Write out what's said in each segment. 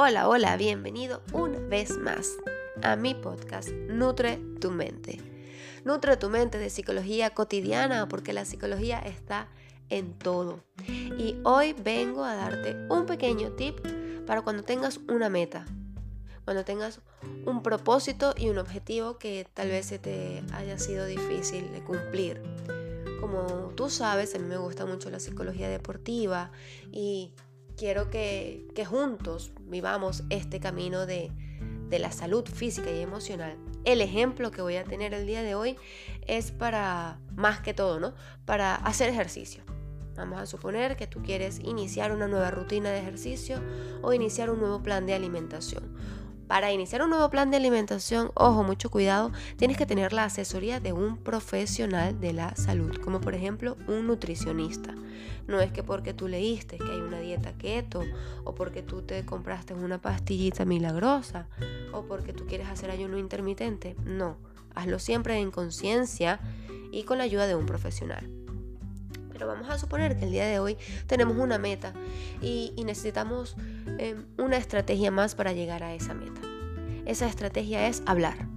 Hola, hola, bienvenido una vez más a mi podcast Nutre tu mente. Nutre tu mente de psicología cotidiana porque la psicología está en todo. Y hoy vengo a darte un pequeño tip para cuando tengas una meta, cuando tengas un propósito y un objetivo que tal vez te haya sido difícil de cumplir. Como tú sabes, a mí me gusta mucho la psicología deportiva y quiero que, juntos vivamos este camino de, de la salud física y emocional. El ejemplo que voy a tener el día de hoy es para, más que todo, ¿no? Para hacer ejercicio. Vamos a suponer que tú quieres iniciar una nueva rutina de ejercicio o iniciar un nuevo plan de alimentación para iniciar un nuevo plan de alimentación, ojo, mucho cuidado, tienes que tener la asesoría de un profesional de la salud, como por ejemplo un nutricionista. No es que porque tú leíste que hay una dieta keto o porque tú te compraste una pastillita milagrosa o porque tú quieres hacer ayuno intermitente. No, hazlo siempre en conciencia y con la ayuda de un profesional. Pero vamos a suponer que el día de hoy tenemos una meta y, necesitamos em, una estrategia más para llegar a esa meta. Esa estrategia es hablar.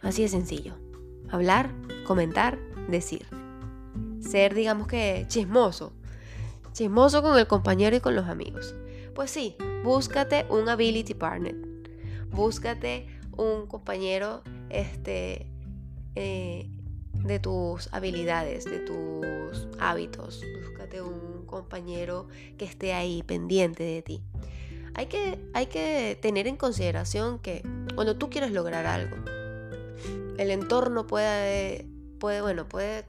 Así de sencillo. Hablar, comentar, decir. Ser, digamos que, chismoso. Chismoso con el compañero y con los amigos. Pues sí, búscate un ability partner. Búscate un compañero este, eh, de tus habilidades, de tus hábitos. Búscate un compañero que esté ahí pendiente de ti. Hay que, hay que tener en consideración que cuando tú quieres lograr algo, el entorno puede, puede, bueno, puede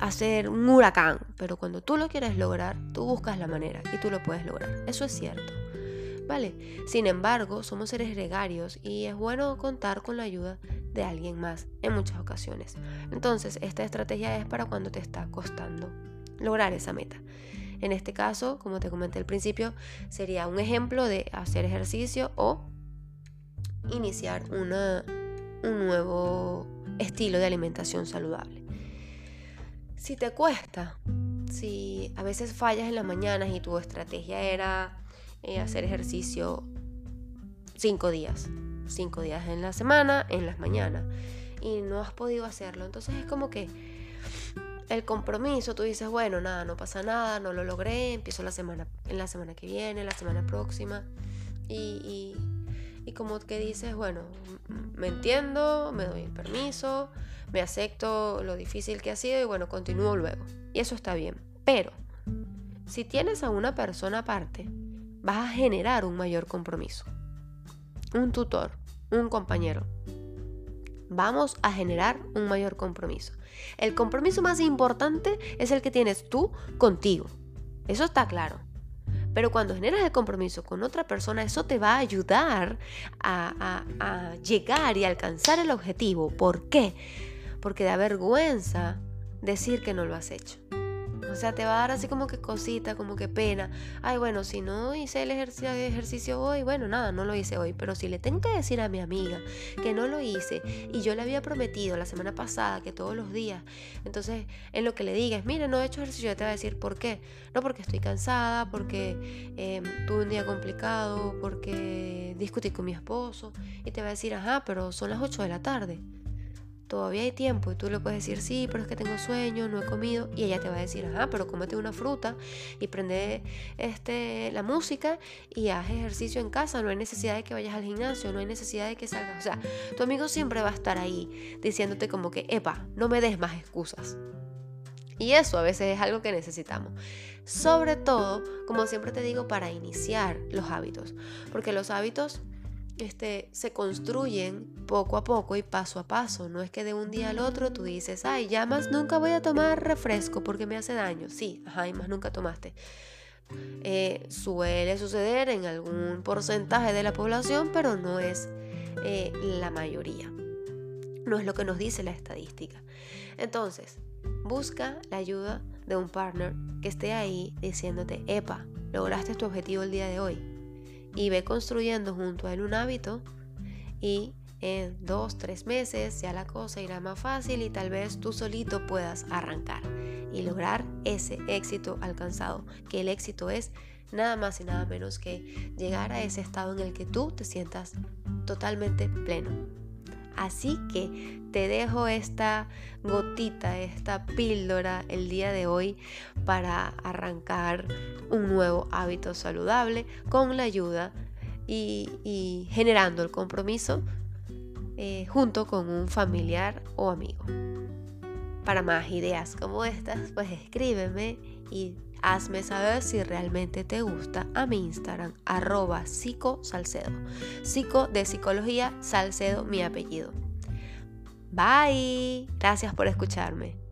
hacer un huracán, pero cuando tú lo quieres lograr, tú buscas la manera y tú lo puedes lograr. Eso es cierto. ¿Vale? Sin embargo, somos seres gregarios y es bueno contar con la ayuda de alguien más en muchas ocasiones. Entonces, esta estrategia es para cuando te está costando lograr esa meta. En este caso, como te comenté al principio, sería un ejemplo de hacer ejercicio o iniciar una, un nuevo estilo de alimentación saludable. Si te cuesta, si a veces fallas en las mañanas y tu estrategia era eh, hacer ejercicio cinco días, cinco días en la semana, en las mañanas, y no has podido hacerlo. Entonces es como que el compromiso, tú dices, bueno, nada, no pasa nada, no lo logré, empiezo la semana, en la semana que viene, la semana próxima, y, y, como que dices, bueno, me entiendo, me doy el permiso, me acepto lo difícil que ha sido y bueno, continúo luego. Y eso está bien. Pero, si tienes a una persona aparte, vas a generar un mayor compromiso un tutor, un compañero. Vamos a generar un mayor compromiso. El compromiso más importante es el que tienes tú contigo. Eso está claro. Pero cuando generas el compromiso con otra persona, eso te va a ayudar a, llegar y alcanzar el objetivo. ¿Por qué? Porque da vergüenza decir que no lo has hecho. O sea, te va a dar así como que cosita, como que pena. Ay, bueno, si no hice el ejercicio, hoy, bueno, nada, no lo hice hoy. Pero si le tengo que decir a mi amiga que no lo hice y yo le había prometido la semana pasada que todos los días, entonces en lo que le digas, mire, no he hecho ejercicio, te va a decir por qué. No porque estoy cansada, porque em, tuve un día complicado, porque discutí con mi esposo. Y te va a decir, ajá, pero son las 8 de la tarde todavía hay tiempo y tú le puedes decir, sí, pero es que tengo sueño, no he comido, y ella te va a decir, ajá, pero cómete una fruta y prende este, la música y haz ejercicio en casa, no hay necesidad de que vayas al gimnasio, no hay necesidad de que salgas, o sea, tu amigo siempre va a estar ahí diciéndote como que, epa, no me des más excusas. Y eso a veces es algo que necesitamos. Sobre todo, como siempre te digo, para iniciar los hábitos. Porque los hábitos este, se construyen poco a poco y paso a paso. No es que de un día al otro tú dices, ay, ya más nunca voy a tomar refresco porque me hace daño. Sí, ajá, y más nunca tomaste. Eh, suele suceder en algún porcentaje de la población, pero no es eh, la mayoría. No es lo que nos dice la estadística. Entonces, busca la ayuda de un partner que esté ahí diciéndote, epa, lograste tu objetivo el día de hoy y ve construyendo junto a él un hábito y en dos, tres meses ya la cosa irá más fácil y tal vez tú solito puedas arrancar. y lograr ese éxito alcanzado, que el éxito es nada más y nada menos que llegar a ese estado en el que tú te sientas totalmente pleno. Así que te dejo esta gotita, esta píldora el día de hoy para arrancar un nuevo hábito saludable con la ayuda y, generando el compromiso eh, junto con un familiar o amigo. Para más ideas como estas, pues escríbeme y hazme saber si realmente te gusta a mi Instagram, arroba psicosalcedo. Psico de psicología, Salcedo mi apellido. Bye. Gracias por escucharme.